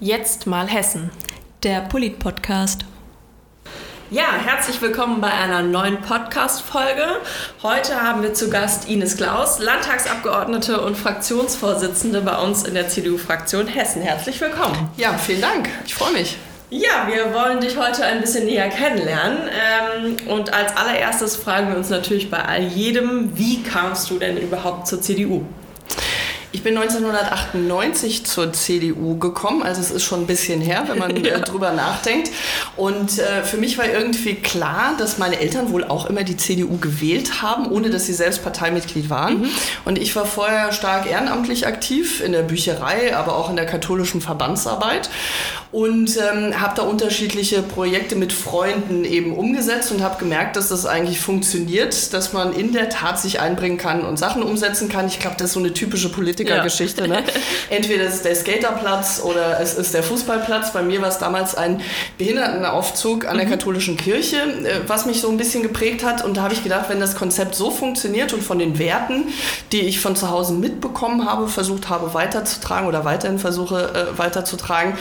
Jetzt mal Hessen. Der Polit-Podcast. Ja, herzlich willkommen bei einer neuen Podcast-Folge. Heute haben wir zu Gast Ines Klaus, Landtagsabgeordnete und Fraktionsvorsitzende bei uns in der CDU-Fraktion Hessen. Herzlich willkommen. Ja, vielen Dank. Ich freue mich. Ja, wir wollen dich heute ein bisschen näher kennenlernen. Ähm, und als allererstes fragen wir uns natürlich bei all jedem, wie kamst du denn überhaupt zur CDU? Ich bin 1998 zur CDU gekommen, also es ist schon ein bisschen her, wenn man ja. Äh, drüber nachdenkt. Und äh, für mich war irgendwie klar, dass meine Eltern wohl auch immer die CDU gewählt haben, ohne dass sie selbst Parteimitglied waren. Mhm. Und ich war vorher stark ehrenamtlich aktiv in der Bücherei, aber auch in der katholischen Verbandsarbeit und ähm, habe da unterschiedliche Projekte mit Freunden eben umgesetzt und habe gemerkt, dass das eigentlich funktioniert, dass man in der Tat sich einbringen kann und Sachen umsetzen kann. Ich glaube, das ist so eine typische Politikergeschichte. Ja. Ne? Entweder es ist der Skaterplatz oder es ist der Fußballplatz. Bei mir war es damals ein Behindertenaufzug an der mhm. katholischen Kirche, äh, was mich so ein bisschen geprägt hat. Und da habe ich gedacht, wenn das Konzept so funktioniert und von den Werten, die ich von zu Hause mitbekommen habe, versucht habe weiterzutragen oder weiterhin versuche äh, weiterzutragen,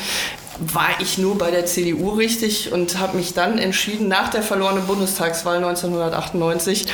war ich nur bei der CDU richtig und habe mich dann entschieden, nach der verlorenen Bundestagswahl 1998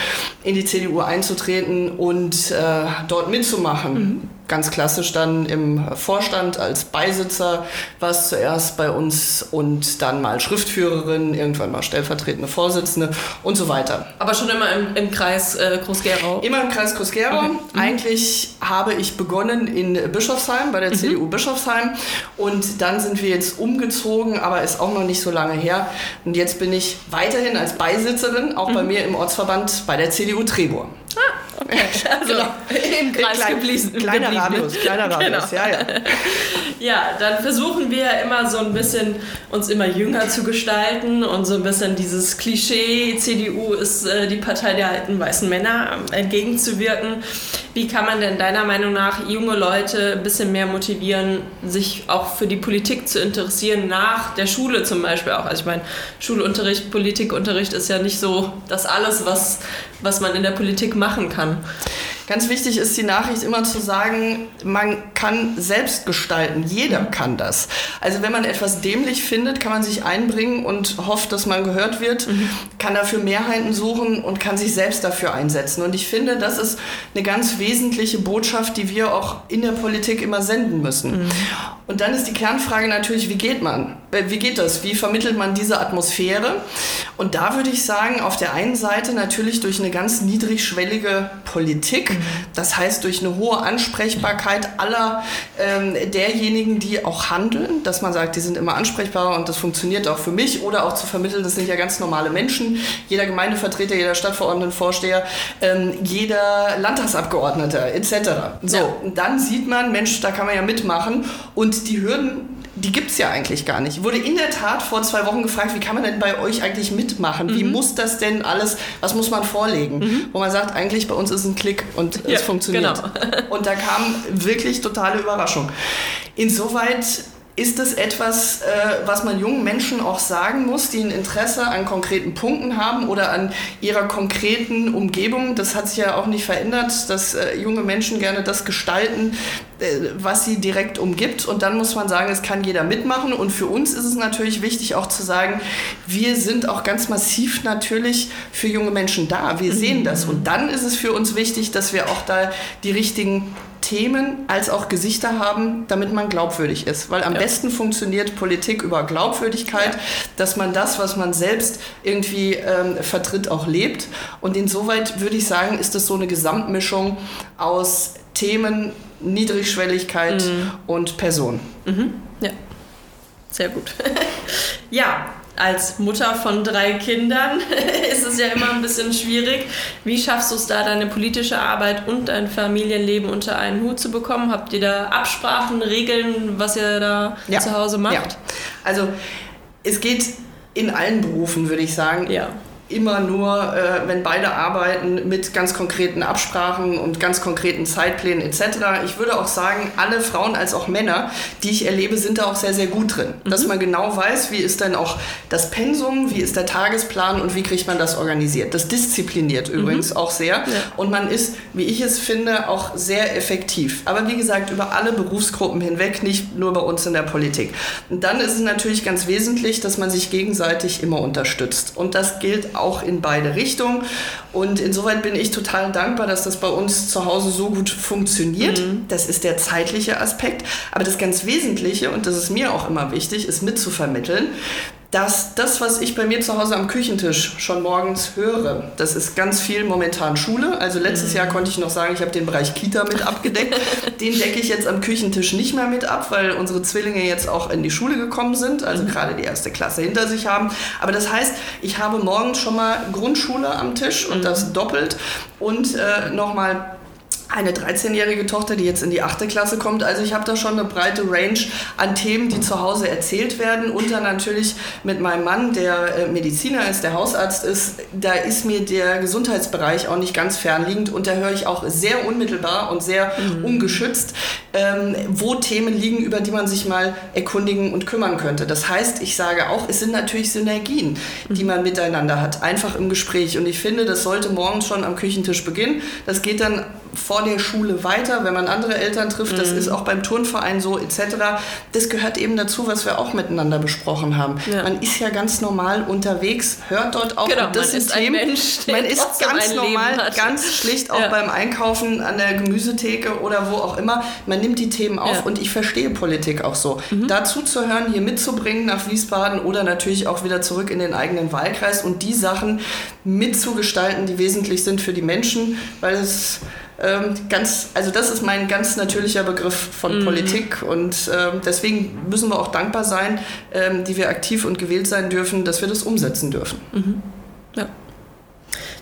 in die CDU einzutreten und äh, dort mitzumachen. Mhm ganz klassisch dann im Vorstand als Beisitzer, war es zuerst bei uns und dann mal Schriftführerin, irgendwann mal stellvertretende Vorsitzende und so weiter. Aber schon immer im, im Kreis äh, Groß-Gerau? Immer im Kreis Groß-Gerau. Okay. Mhm. Eigentlich habe ich begonnen in Bischofsheim, bei der mhm. CDU Bischofsheim und dann sind wir jetzt umgezogen, aber ist auch noch nicht so lange her. Und jetzt bin ich weiterhin als Beisitzerin, auch mhm. bei mir im Ortsverband bei der CDU Trebur. Ah, okay. Also genau. im Kreis Klein, geblieben. Kleiner geblieben. Radius, kleiner Radius, genau. ja, ja. ja, dann versuchen wir immer so ein bisschen uns immer jünger zu gestalten und so ein bisschen dieses Klischee, CDU ist äh, die Partei der alten weißen Männer, ähm, entgegenzuwirken. Wie kann man denn deiner Meinung nach junge Leute ein bisschen mehr motivieren, sich auch für die Politik zu interessieren, nach der Schule zum Beispiel auch? Also ich meine, Schulunterricht, Politikunterricht ist ja nicht so das alles, was, was man in der Politik machen kann. Ganz wichtig ist die Nachricht immer zu sagen, man kann selbst gestalten. Jeder mhm. kann das. Also wenn man etwas dämlich findet, kann man sich einbringen und hofft, dass man gehört wird, mhm. kann dafür Mehrheiten suchen und kann sich selbst dafür einsetzen. Und ich finde, das ist eine ganz wesentliche Botschaft, die wir auch in der Politik immer senden müssen. Mhm. Und dann ist die Kernfrage natürlich, wie geht man? Äh, wie geht das? Wie vermittelt man diese Atmosphäre? Und da würde ich sagen, auf der einen Seite natürlich durch eine ganz niedrigschwellige Politik, das heißt durch eine hohe Ansprechbarkeit aller ähm, derjenigen, die auch handeln, dass man sagt, die sind immer ansprechbar und das funktioniert auch für mich oder auch zu vermitteln, das sind ja ganz normale Menschen, jeder Gemeindevertreter, jeder Stadtverordnetenvorsteher, ähm, jeder Landtagsabgeordneter etc. So, ja. dann sieht man, Mensch, da kann man ja mitmachen und die Hürden die gibt es ja eigentlich gar nicht. Ich wurde in der Tat vor zwei Wochen gefragt, wie kann man denn bei euch eigentlich mitmachen? Mhm. Wie muss das denn alles, was muss man vorlegen? Mhm. Wo man sagt, eigentlich bei uns ist ein Klick und ja, es funktioniert. Genau. und da kam wirklich totale Überraschung. Insoweit ist es etwas, äh, was man jungen Menschen auch sagen muss, die ein Interesse an konkreten Punkten haben oder an ihrer konkreten Umgebung? Das hat sich ja auch nicht verändert, dass äh, junge Menschen gerne das gestalten, äh, was sie direkt umgibt. Und dann muss man sagen, es kann jeder mitmachen. Und für uns ist es natürlich wichtig auch zu sagen, wir sind auch ganz massiv natürlich für junge Menschen da. Wir sehen das. Und dann ist es für uns wichtig, dass wir auch da die richtigen Themen als auch Gesichter haben, damit man glaubwürdig ist. Weil am ja. besten funktioniert Politik über Glaubwürdigkeit, ja. dass man das, was man selbst irgendwie ähm, vertritt, auch lebt. Und insoweit würde ich sagen, ist das so eine Gesamtmischung aus Themen, Niedrigschwelligkeit mhm. und Person. Mhm. Ja, sehr gut. ja, als Mutter von drei Kindern ist es ja immer ein bisschen schwierig. Wie schaffst du es da, deine politische Arbeit und dein Familienleben unter einen Hut zu bekommen? Habt ihr da Absprachen, Regeln, was ihr da ja. zu Hause macht? Ja. Also es geht in allen Berufen, würde ich sagen. Ja immer nur, äh, wenn beide arbeiten, mit ganz konkreten Absprachen und ganz konkreten Zeitplänen etc. Ich würde auch sagen, alle Frauen als auch Männer, die ich erlebe, sind da auch sehr, sehr gut drin. Mhm. Dass man genau weiß, wie ist denn auch das Pensum, wie ist der Tagesplan und wie kriegt man das organisiert. Das diszipliniert mhm. übrigens auch sehr. Ja. Und man ist, wie ich es finde, auch sehr effektiv. Aber wie gesagt, über alle Berufsgruppen hinweg, nicht nur bei uns in der Politik. Und dann ist es natürlich ganz wesentlich, dass man sich gegenseitig immer unterstützt. Und das gilt auch in beide Richtungen. Und insoweit bin ich total dankbar, dass das bei uns zu Hause so gut funktioniert. Mhm. Das ist der zeitliche Aspekt. Aber das ganz Wesentliche, und das ist mir auch immer wichtig, ist mitzuvermitteln, dass das, was ich bei mir zu Hause am Küchentisch schon morgens höre, das ist ganz viel momentan Schule. Also letztes mhm. Jahr konnte ich noch sagen, ich habe den Bereich Kita mit abgedeckt. den decke ich jetzt am Küchentisch nicht mehr mit ab, weil unsere Zwillinge jetzt auch in die Schule gekommen sind, also mhm. gerade die erste Klasse hinter sich haben. Aber das heißt, ich habe morgens schon mal Grundschule am Tisch und mhm. das doppelt und äh, nochmal eine 13-jährige Tochter, die jetzt in die 8. Klasse kommt. Also ich habe da schon eine breite Range an Themen, die zu Hause erzählt werden. Und dann natürlich mit meinem Mann, der äh, Mediziner ist, der Hausarzt ist, da ist mir der Gesundheitsbereich auch nicht ganz fernliegend. Und da höre ich auch sehr unmittelbar und sehr mhm. ungeschützt, ähm, wo Themen liegen, über die man sich mal erkundigen und kümmern könnte. Das heißt, ich sage auch, es sind natürlich Synergien, die man miteinander hat, einfach im Gespräch. Und ich finde, das sollte morgens schon am Küchentisch beginnen. Das geht dann vor der Schule weiter, wenn man andere Eltern trifft. Das mhm. ist auch beim Turnverein so etc. Das gehört eben dazu, was wir auch miteinander besprochen haben. Ja. Man ist ja ganz normal unterwegs, hört dort auch genau, das man System. Ist ein Mensch, man ist ganz normal, ganz schlicht auch ja. beim Einkaufen an der Gemüsetheke oder wo auch immer. Man nimmt die Themen auf ja. und ich verstehe Politik auch so. Mhm. Dazu zu hören, hier mitzubringen nach Wiesbaden oder natürlich auch wieder zurück in den eigenen Wahlkreis und die Sachen mitzugestalten, die wesentlich sind für die Menschen, weil es ähm, ganz, also das ist mein ganz natürlicher Begriff von mhm. Politik und ähm, deswegen müssen wir auch dankbar sein, ähm, die wir aktiv und gewählt sein dürfen, dass wir das umsetzen dürfen. Mhm. Ja.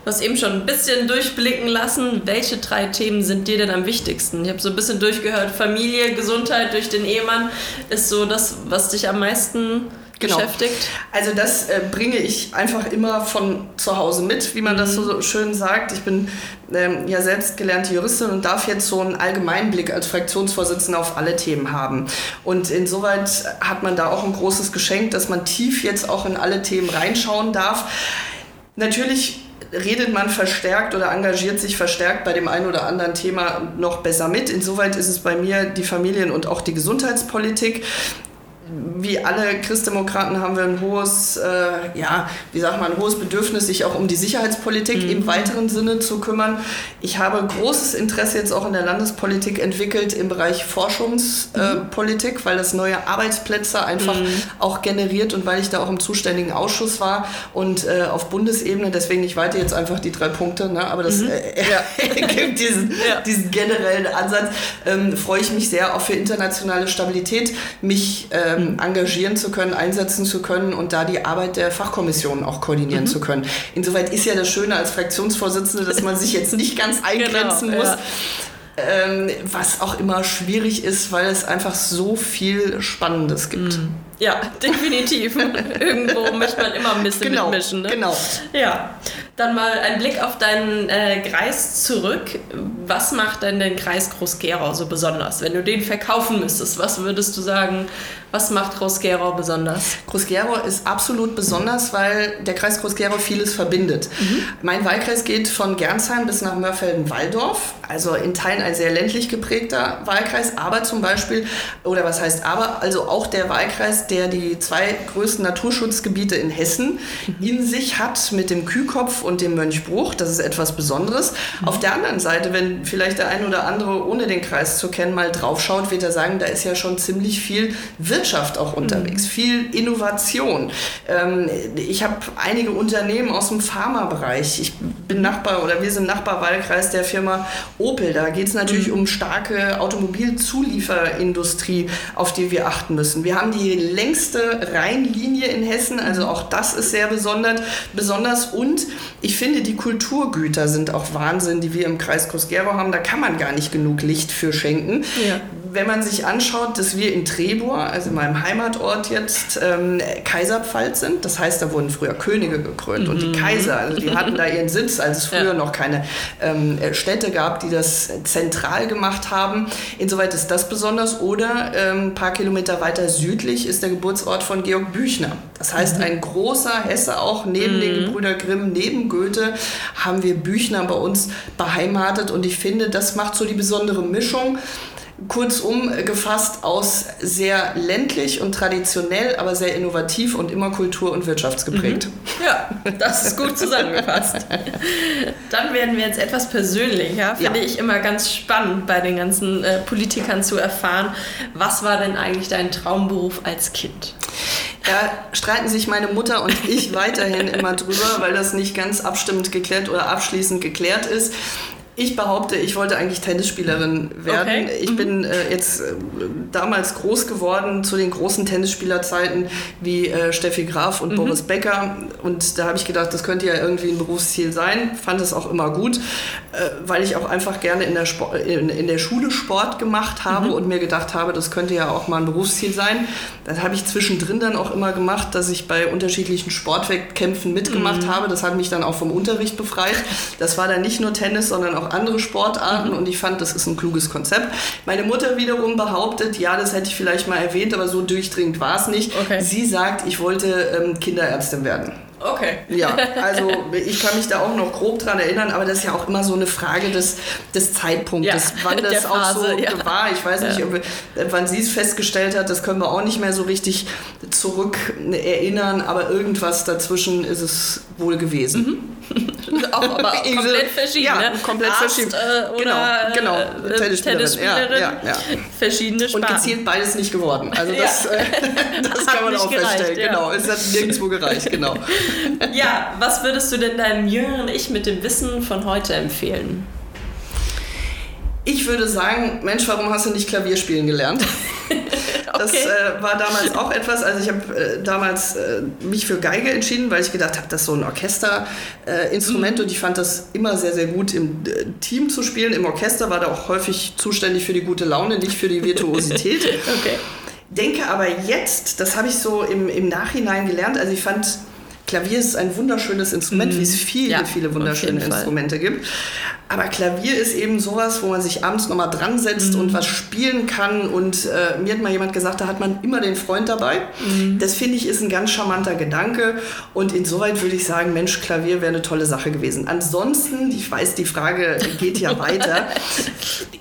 Du hast eben schon ein bisschen durchblicken lassen, welche drei Themen sind dir denn am wichtigsten? Ich habe so ein bisschen durchgehört, Familie, Gesundheit durch den Ehemann ist so das, was dich am meisten genau. beschäftigt? Also das äh, bringe ich einfach immer von zu Hause mit, wie man mhm. das so schön sagt. Ich bin ähm, ja selbst gelernte Juristin und darf jetzt so einen Allgemeinblick als Fraktionsvorsitzende auf alle Themen haben. Und insoweit hat man da auch ein großes Geschenk, dass man tief jetzt auch in alle Themen reinschauen darf. Natürlich redet man verstärkt oder engagiert sich verstärkt bei dem einen oder anderen Thema noch besser mit. Insoweit ist es bei mir die Familien- und auch die Gesundheitspolitik wie alle Christdemokraten haben wir ein hohes, äh, ja, wie sagt man, ein hohes Bedürfnis, sich auch um die Sicherheitspolitik mhm. im weiteren Sinne zu kümmern. Ich habe großes Interesse jetzt auch in der Landespolitik entwickelt im Bereich Forschungspolitik, mhm. äh, weil das neue Arbeitsplätze einfach mhm. auch generiert und weil ich da auch im zuständigen Ausschuss war und äh, auf Bundesebene, deswegen ich weite jetzt einfach die drei Punkte, ne, aber das mhm. ja. gibt diesen, ja. diesen generellen Ansatz, ähm, freue ich mich sehr auch für internationale Stabilität, mich ähm, ähm, engagieren zu können, einsetzen zu können und da die Arbeit der Fachkommission auch koordinieren mhm. zu können. Insoweit ist ja das Schöne als Fraktionsvorsitzende, dass man sich jetzt nicht ganz eingrenzen genau, muss. Ja. Ähm, was auch immer schwierig ist, weil es einfach so viel Spannendes gibt. Mhm. Ja, definitiv. Irgendwo möchte man immer ein bisschen genau, mitmischen. Ne? Genau. Ja. Dann mal ein Blick auf deinen äh, Kreis zurück. Was macht denn den Kreis Groß-Gerau so besonders? Wenn du den verkaufen müsstest, was würdest du sagen, was macht Groß-Gerau besonders? Groß-Gerau ist absolut besonders, weil der Kreis Groß-Gerau vieles verbindet. Mhm. Mein Wahlkreis geht von Gernsheim bis nach Mörfelden-Walldorf, also in Teilen ein sehr ländlich geprägter Wahlkreis, aber zum Beispiel, oder was heißt aber, also auch der Wahlkreis, der die zwei größten Naturschutzgebiete in Hessen mhm. in sich hat mit dem Kühkopf und dem Mönchbruch. Das ist etwas Besonderes. Mhm. Auf der anderen Seite, wenn vielleicht der ein oder andere ohne den Kreis zu kennen mal draufschaut, wird er sagen, da ist ja schon ziemlich viel Wirtschaft auch unterwegs, mhm. viel Innovation. Ähm, ich habe einige Unternehmen aus dem Pharmabereich. Ich bin Nachbar oder wir sind Nachbarwahlkreis der Firma Opel. Da geht es natürlich mhm. um starke Automobilzulieferindustrie, auf die wir achten müssen. Wir haben die längste Rheinlinie in Hessen, also auch das ist sehr besonders. besonders und ich finde, die Kulturgüter sind auch Wahnsinn, die wir im Kreis Groß-Gerau haben. Da kann man gar nicht genug Licht für schenken. Ja. Wenn man sich anschaut, dass wir in Trebur, also in meinem Heimatort jetzt, ähm, Kaiserpfalz sind, das heißt, da wurden früher Könige gekrönt mhm. und die mhm. Kaiser, also die hatten da ihren Sitz, als es früher ja. noch keine ähm, Städte gab, die das zentral gemacht haben. Insoweit ist das besonders. Oder ähm, ein paar Kilometer weiter südlich ist der Geburtsort von Georg Büchner. Das heißt, mhm. ein großer Hesse, auch neben mhm. den Gebrüder Grimm, neben Goethe, haben wir Büchner bei uns beheimatet. Und ich finde, das macht so die besondere Mischung kurzum gefasst aus sehr ländlich und traditionell, aber sehr innovativ und immer kultur- und wirtschaftsgeprägt. Mhm. Ja, das ist gut zusammengefasst. Dann werden wir jetzt etwas persönlicher. Finde ja. ich immer ganz spannend, bei den ganzen äh, Politikern zu erfahren, was war denn eigentlich dein Traumberuf als Kind? Da streiten sich meine Mutter und ich weiterhin immer drüber, weil das nicht ganz abstimmend geklärt oder abschließend geklärt ist. Ich behaupte, ich wollte eigentlich Tennisspielerin werden. Okay. Ich mhm. bin äh, jetzt äh, damals groß geworden zu den großen Tennisspielerzeiten wie äh, Steffi Graf und mhm. Boris Becker. Und da habe ich gedacht, das könnte ja irgendwie ein Berufsziel sein. Fand es auch immer gut, äh, weil ich auch einfach gerne in der, Sport, in, in, der Schule Sport gemacht habe mhm. und mir gedacht habe, das könnte ja auch mal ein Berufsziel sein. Das habe ich zwischendrin dann auch immer gemacht, dass ich bei unterschiedlichen Sportwettkämpfen mitgemacht mhm. habe. Das hat mich dann auch vom Unterricht befreit. Das war dann nicht nur Tennis, sondern auch andere Sportarten und ich fand, das ist ein kluges Konzept. Meine Mutter wiederum behauptet, ja, das hätte ich vielleicht mal erwähnt, aber so durchdringend war es nicht. Okay. Sie sagt, ich wollte ähm, Kinderärztin werden. Okay. Ja, also ich kann mich da auch noch grob dran erinnern, aber das ist ja auch immer so eine Frage des, des Zeitpunktes, ja, wann das Phase, auch so ja. war. Ich weiß nicht, ja. ob, wann sie es festgestellt hat, das können wir auch nicht mehr so richtig zurück erinnern, aber irgendwas dazwischen ist es wohl gewesen. Mhm. Auch aber komplett verschieden. Ja, ne? komplett Arzt, verschieden. Äh, oder genau, genau. Äh, Tennisspielerin. Tennisspielerin. Ja, ja, Verschiedene Sparten. Und gezielt beides nicht geworden. Also das, äh, das kann man auch gereicht, feststellen. Genau, es hat nirgendwo gereicht. Genau. ja, was würdest du denn deinem jüngeren Ich mit dem Wissen von heute empfehlen? Ich würde sagen, Mensch, warum hast du nicht Klavier spielen gelernt? Das okay. äh, war damals auch etwas. Also ich habe äh, damals äh, mich für Geige entschieden, weil ich gedacht habe, das ist so ein Orchesterinstrument mhm. und ich fand das immer sehr, sehr gut im äh, Team zu spielen. Im Orchester war da auch häufig zuständig für die gute Laune, nicht für die Virtuosität. okay. Denke aber jetzt, das habe ich so im, im Nachhinein gelernt, also ich fand Klavier ist ein wunderschönes Instrument, mhm. wie es viele, ja, viele wunderschöne Instrumente gibt. Aber Klavier ist eben sowas, wo man sich abends nochmal dran setzt mhm. und was spielen kann. Und äh, mir hat mal jemand gesagt, da hat man immer den Freund dabei. Mhm. Das finde ich ist ein ganz charmanter Gedanke. Und insoweit würde ich sagen, Mensch, Klavier wäre eine tolle Sache gewesen. Ansonsten, ich weiß, die Frage geht ja weiter,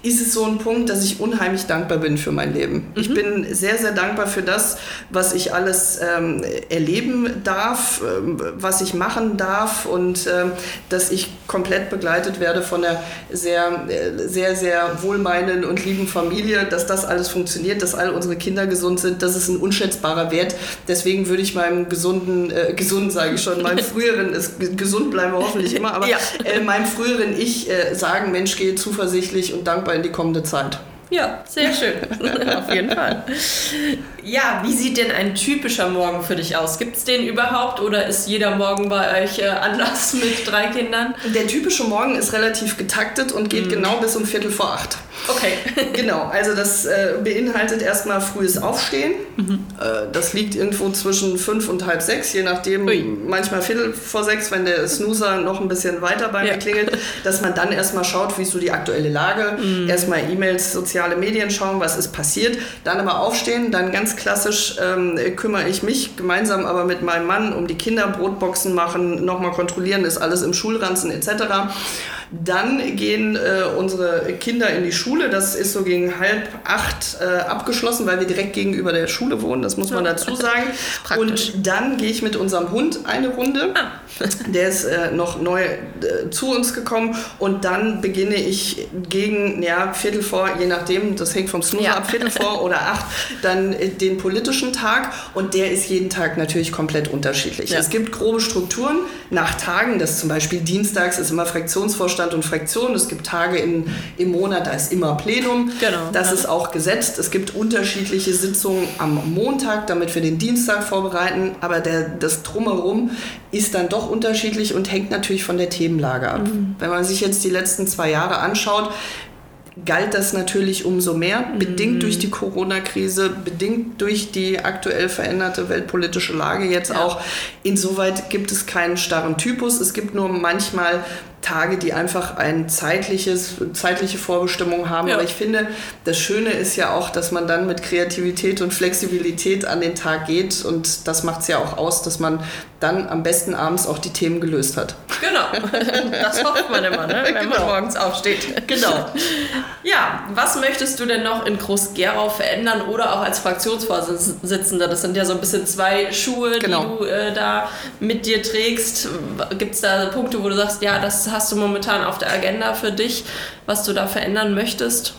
ist es so ein Punkt, dass ich unheimlich dankbar bin für mein Leben. Mhm. Ich bin sehr, sehr dankbar für das, was ich alles ähm, erleben darf, ähm, was ich machen darf und ähm, dass ich komplett begleitet werde von einer sehr, sehr, sehr wohlmeinenden und lieben Familie, dass das alles funktioniert, dass all unsere Kinder gesund sind, das ist ein unschätzbarer Wert. Deswegen würde ich meinem gesunden, äh, gesund sage ich schon, meinem früheren, ist, gesund bleiben wir hoffentlich immer, aber ja. äh, meinem früheren Ich äh, sagen, Mensch, gehe zuversichtlich und dankbar in die kommende Zeit. Ja, sehr schön. Auf jeden Fall. Ja, wie sieht denn ein typischer Morgen für dich aus? Gibt es den überhaupt oder ist jeder Morgen bei euch äh, anders mit drei Kindern? Der typische Morgen ist relativ getaktet und geht mhm. genau bis um Viertel vor acht. Okay. genau, also das äh, beinhaltet erstmal frühes Aufstehen. Mhm. Äh, das liegt irgendwo zwischen fünf und halb sechs, je nachdem, Ui. manchmal Viertel vor sechs, wenn der Snoozer noch ein bisschen weiter bei mir ja. klingelt, dass man dann erstmal schaut, wie ist so die aktuelle Lage. Mhm. Erstmal E-Mails, soziale Medien schauen, was ist passiert. Dann aber aufstehen, dann ganz klassisch ähm, kümmere ich mich gemeinsam aber mit meinem Mann um die Kinder, Brotboxen machen, nochmal kontrollieren, ist alles im Schulranzen etc. Dann gehen äh, unsere Kinder in die Schule. Das ist so gegen halb acht äh, abgeschlossen, weil wir direkt gegenüber der Schule wohnen. Das muss man dazu sagen. Und dann gehe ich mit unserem Hund eine Runde. Ah. Der ist äh, noch neu äh, zu uns gekommen. Und dann beginne ich gegen ja, Viertel vor, je nachdem, das hängt vom Snoozer ja. ab, Viertel vor oder acht, dann äh, den politischen Tag. Und der ist jeden Tag natürlich komplett unterschiedlich. Ja. Es gibt grobe Strukturen nach Tagen. Das zum Beispiel dienstags ist immer Fraktionsvorstand Vorstand und Fraktion. Es gibt Tage in, im Monat, da ist immer Plenum. Genau. Das ja. ist auch gesetzt. Es gibt unterschiedliche Sitzungen am Montag, damit wir den Dienstag vorbereiten. Aber der, das Drumherum ist dann doch unterschiedlich und hängt natürlich von der Themenlage ab. Mhm. Wenn man sich jetzt die letzten zwei Jahre anschaut, galt das natürlich umso mehr, bedingt Mhm. durch die Corona-Krise, bedingt durch die aktuell veränderte weltpolitische Lage jetzt Ja. auch. Insoweit gibt es keinen starren Typus. Es gibt nur manchmal Tage, die einfach ein zeitliches, zeitliche Vorbestimmung haben. Ja. Aber ich finde, das Schöne ist ja auch, dass man dann mit Kreativität und Flexibilität an den Tag geht. Und das macht es ja auch aus, dass man dann am besten abends auch die Themen gelöst hat. Genau, das hofft man immer, ne? wenn man Genau. morgens aufsteht. Genau. Ja, was möchtest du denn noch in Groß-Gerau verändern oder auch als Fraktionsvorsitzender? Das sind ja so ein bisschen zwei Schuhe, Genau. die du äh, da mit dir trägst. Gibt es da Punkte, wo du sagst, ja, das hast du momentan auf der Agenda für dich, was du da verändern möchtest?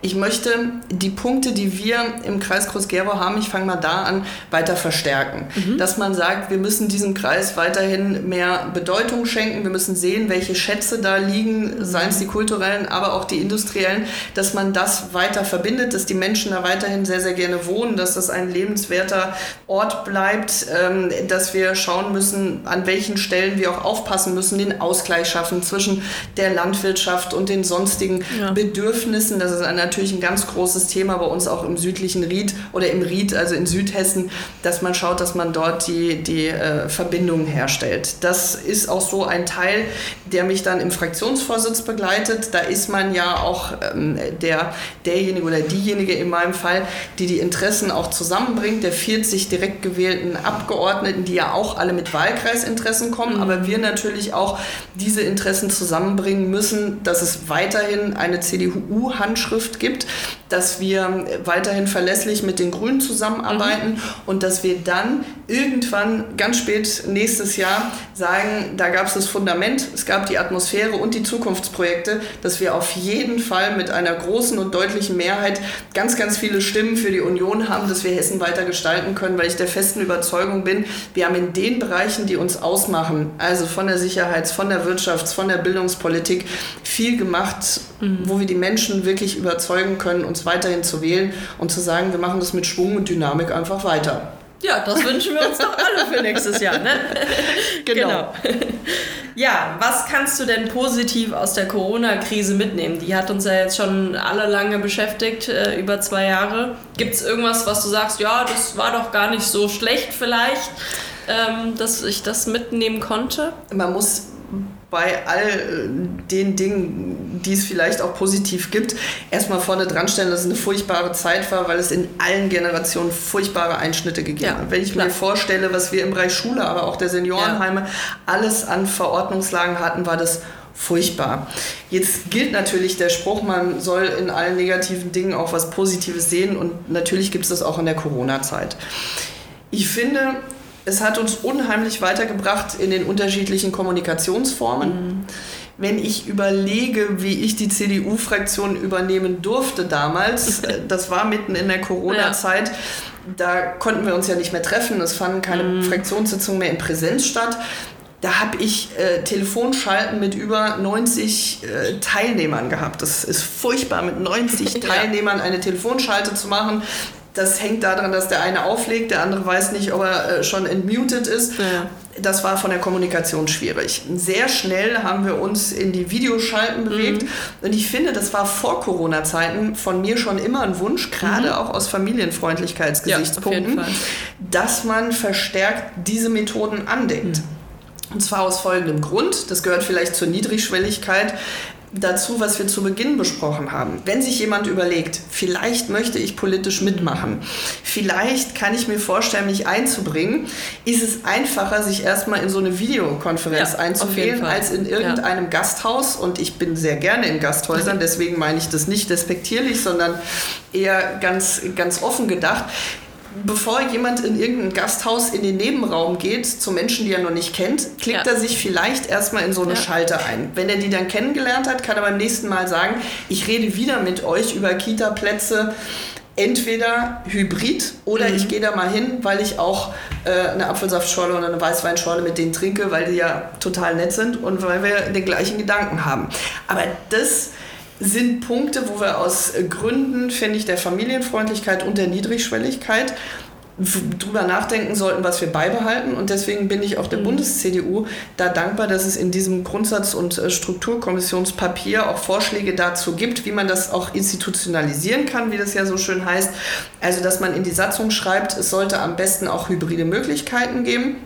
Ich möchte die Punkte, die wir im Kreis Groß-Gerau haben, ich fange mal da an, weiter verstärken. Dass man sagt, wir müssen diesem Kreis weiterhin mehr Bedeutung schenken. Wir müssen sehen, welche Schätze da liegen, seien es die kulturellen, aber auch die industriellen, dass man das weiter verbindet, dass die Menschen da weiterhin sehr, sehr gerne wohnen, dass das ein lebenswerter Ort bleibt, ähm, dass wir schauen müssen, an welchen Stellen wir auch aufpassen müssen, den Ausgleich schaffen zwischen der Landwirtschaft und den sonstigen Ja. Bedürfnissen. Das ist ein, natürlich ein ganz großes Thema bei uns auch im südlichen Ried oder im Ried, also in Südhessen, dass man schaut, dass man dort die, die äh, Verbindungen herstellt. Das ist auch so ein Teil, der mich dann im Fraktionsvorsitz begleitet. Da ist man ja auch ähm, der, derjenige oder diejenige in meinem Fall, die die Interessen auch zusammenbringt, der 40 direkt gewählten Abgeordneten, die ja auch alle mit Wahlkreisinteressen kommen, aber wir natürlich auch diese Interessen zusammenbringen müssen, dass es weiterhin eine CDU-Handschrift gibt, dass wir weiterhin verlässlich mit den Grünen zusammenarbeiten und dass wir dann irgendwann ganz spät nächstes Jahr sagen, da gab es das Fundament, es gab die Atmosphäre und die Zukunftsprojekte, dass wir auf jeden Fall mit einer großen und deutlichen Mehrheit ganz, ganz viele Stimmen für die Union haben, dass wir Hessen weiter gestalten können, weil ich der festen Überzeugung bin, wir haben in den Bereichen, die uns ausmachen, also von der Sicherheits-, von der Wirtschafts-, von der Bildungspolitik, viel gemacht, wo wir die Menschen wirklich überzeugen können, uns weiterhin zu wählen und zu sagen, wir machen das mit Schwung und Dynamik einfach weiter. Ja, das wünschen wir uns doch alle für nächstes Jahr, ne? Genau. Ja, was kannst du denn positiv aus der Corona-Krise mitnehmen? Die hat uns ja jetzt schon alle lange beschäftigt, äh, über zwei Jahre. Gibt es irgendwas, was du sagst, ja, das war doch gar nicht so schlecht vielleicht, ähm, dass ich das mitnehmen konnte? Man muss bei all äh, den Dingen, die es vielleicht auch positiv gibt, erstmal vorne dran stellen, dass es eine furchtbare Zeit war, weil es in allen Generationen furchtbare Einschnitte gegeben Ja, hat. Wenn ich klar. mir vorstelle, was wir im Bereich Schule, aber auch der Seniorenheime alles an Verordnungslagen hatten, war das furchtbar. Jetzt gilt natürlich der Spruch, man soll in allen negativen Dingen auch was Positives sehen und natürlich gibt es das auch in der Corona-Zeit. Ich finde, es hat uns unheimlich weitergebracht in den unterschiedlichen Kommunikationsformen. Wenn ich überlege, wie ich die CDU-Fraktion übernehmen durfte damals, äh, das war mitten in der Corona-Zeit, da konnten wir uns ja nicht mehr treffen, es fanden keine Fraktionssitzungen mehr in Präsenz statt. Da habe ich äh, Telefonschalten mit über 90 äh, Teilnehmern gehabt. Das ist furchtbar, mit 90 Ja. Teilnehmern eine Telefonschalte zu machen. Das hängt daran, dass der eine auflegt, der andere weiß nicht, ob er äh, schon entmutet ist. Ja. Das war von der Kommunikation schwierig. Sehr schnell haben wir uns in die Videoschalten bewegt. Und ich finde, das war vor Corona-Zeiten von mir schon immer ein Wunsch, gerade auch aus Familienfreundlichkeitsgesichtspunkten, Ja, dass man verstärkt diese Methoden andenkt. Und zwar aus folgendem Grund, das gehört vielleicht zur Niedrigschwelligkeit, dazu, was wir zu Beginn besprochen haben. Wenn sich jemand überlegt, vielleicht möchte ich politisch mitmachen, vielleicht kann ich mir vorstellen, mich einzubringen, ist es einfacher, sich erstmal in so eine Videokonferenz Ja, einzuwählen, als in irgendeinem Gasthaus. Und ich bin sehr gerne in Gasthäusern, deswegen meine ich das nicht despektierlich, sondern eher ganz, ganz offen gedacht bevor jemand in irgendein Gasthaus in den Nebenraum geht, zu Menschen, die er noch nicht kennt, klickt Ja. er sich vielleicht erstmal in so eine Ja. Schalte ein. Wenn er die dann kennengelernt hat, kann er beim nächsten Mal sagen, ich rede wieder mit euch über Kita-Plätze. Entweder hybrid oder Mhm. ich gehe da mal hin, weil ich auch äh, eine Apfelsaftschorle oder eine Weißweinschorle mit denen trinke, weil die ja total nett sind und weil wir den gleichen Gedanken haben. Aber das sind Punkte, wo wir aus äh, Gründen, finde ich, der Familienfreundlichkeit und der Niedrigschwelligkeit drüber nachdenken sollten, was wir beibehalten. Und deswegen bin ich auch der mhm. Bundes-CDU da dankbar, dass es in diesem Grundsatz- und äh, Strukturkommissionspapier auch Vorschläge dazu gibt, wie man das auch institutionalisieren kann, wie das ja so schön heißt. Also, dass man in die Satzung schreibt, es sollte am besten auch hybride Möglichkeiten geben.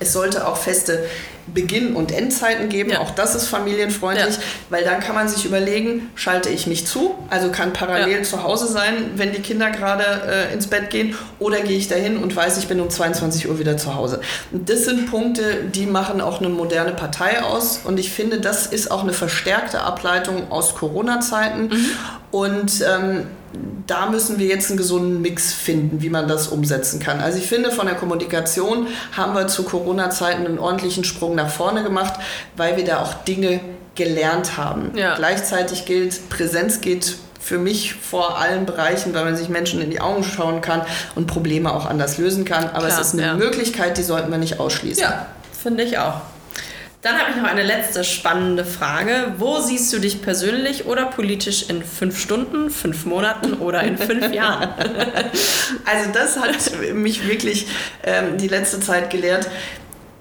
Es sollte auch feste Beginn- und Endzeiten geben. Ja. Auch das ist familienfreundlich, ja. weil dann kann man sich überlegen, schalte ich mich zu, also kann parallel ja. zu Hause sein, wenn die Kinder gerade äh, ins Bett gehen, oder gehe ich dahin und weiß, ich bin um 22 Uhr wieder zu Hause. Das sind Punkte, die machen auch eine moderne Partei aus und ich finde, das ist auch eine verstärkte Ableitung aus Corona-Zeiten mhm. und ähm, da müssen wir jetzt einen gesunden Mix finden, wie man das umsetzen kann. Also ich finde, von der Kommunikation haben wir zu Corona-Zeiten einen ordentlichen Sprung nach vorne gemacht, weil wir da auch Dinge gelernt haben. Ja. Gleichzeitig gilt, Präsenz geht für mich vor allen Bereichen, weil man sich Menschen in die Augen schauen kann und Probleme auch anders lösen kann. Aber Klar, es ist eine ja. Möglichkeit, die sollten wir nicht ausschließen. Ja, finde ich auch. Dann habe ich noch eine letzte spannende Frage. Wo siehst du dich persönlich oder politisch in fünf Stunden, fünf Monaten oder in fünf Jahren? Also das hat mich wirklich ähm, die letzte Zeit gelehrt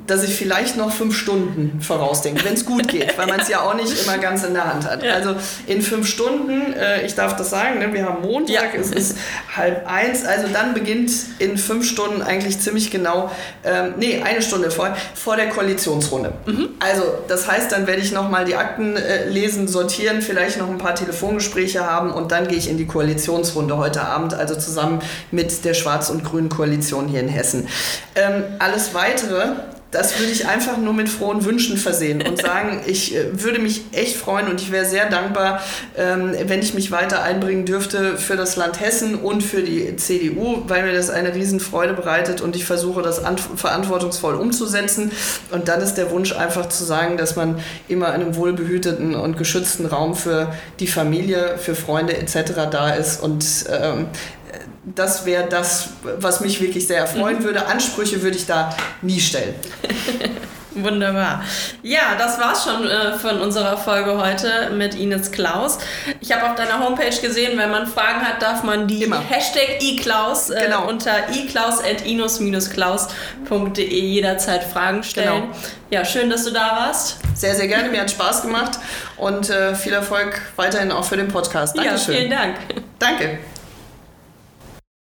dass ich vielleicht noch fünf Stunden vorausdenke, wenn es gut geht, weil man es ja auch nicht immer ganz in der Hand hat. Ja. Also in fünf Stunden, äh, ich darf das sagen, ne, wir haben Montag, ja. es ist halb eins, also dann beginnt in fünf Stunden eigentlich ziemlich genau, ähm, nee, eine Stunde vor, vor der Koalitionsrunde. Mhm. Also das heißt, dann werde ich nochmal die Akten äh, lesen, sortieren, vielleicht noch ein paar Telefongespräche haben und dann gehe ich in die Koalitionsrunde heute Abend, also zusammen mit der Schwarz- und Grünen Koalition hier in Hessen. Ähm, alles Weitere das würde ich einfach nur mit frohen Wünschen versehen und sagen, ich äh, würde mich echt freuen und ich wäre sehr dankbar, ähm, wenn ich mich weiter einbringen dürfte für das Land Hessen und für die CDU, weil mir das eine Riesenfreude bereitet und ich versuche das verantwortungsvoll umzusetzen. Und dann ist der Wunsch einfach zu sagen, dass man immer in einem wohlbehüteten und geschützten Raum für die Familie, für Freunde etc. da ist und ähm, das wäre das, was mich wirklich sehr erfreuen mhm. würde. Ansprüche würde ich da nie stellen. Wunderbar. Ja, das war's schon äh, von unserer Folge heute mit Ines Klaus. Ich habe auf deiner Homepage gesehen, wenn man Fragen hat, darf man die Immer. Hashtag iClaus äh, genau. unter iklaus.inus-klaus.de jederzeit Fragen stellen. Genau. Ja, schön, dass du da warst. Sehr, sehr gerne. Mir hat Spaß gemacht und äh, viel Erfolg weiterhin auch für den Podcast. Dankeschön. Ja, vielen Dank. Danke.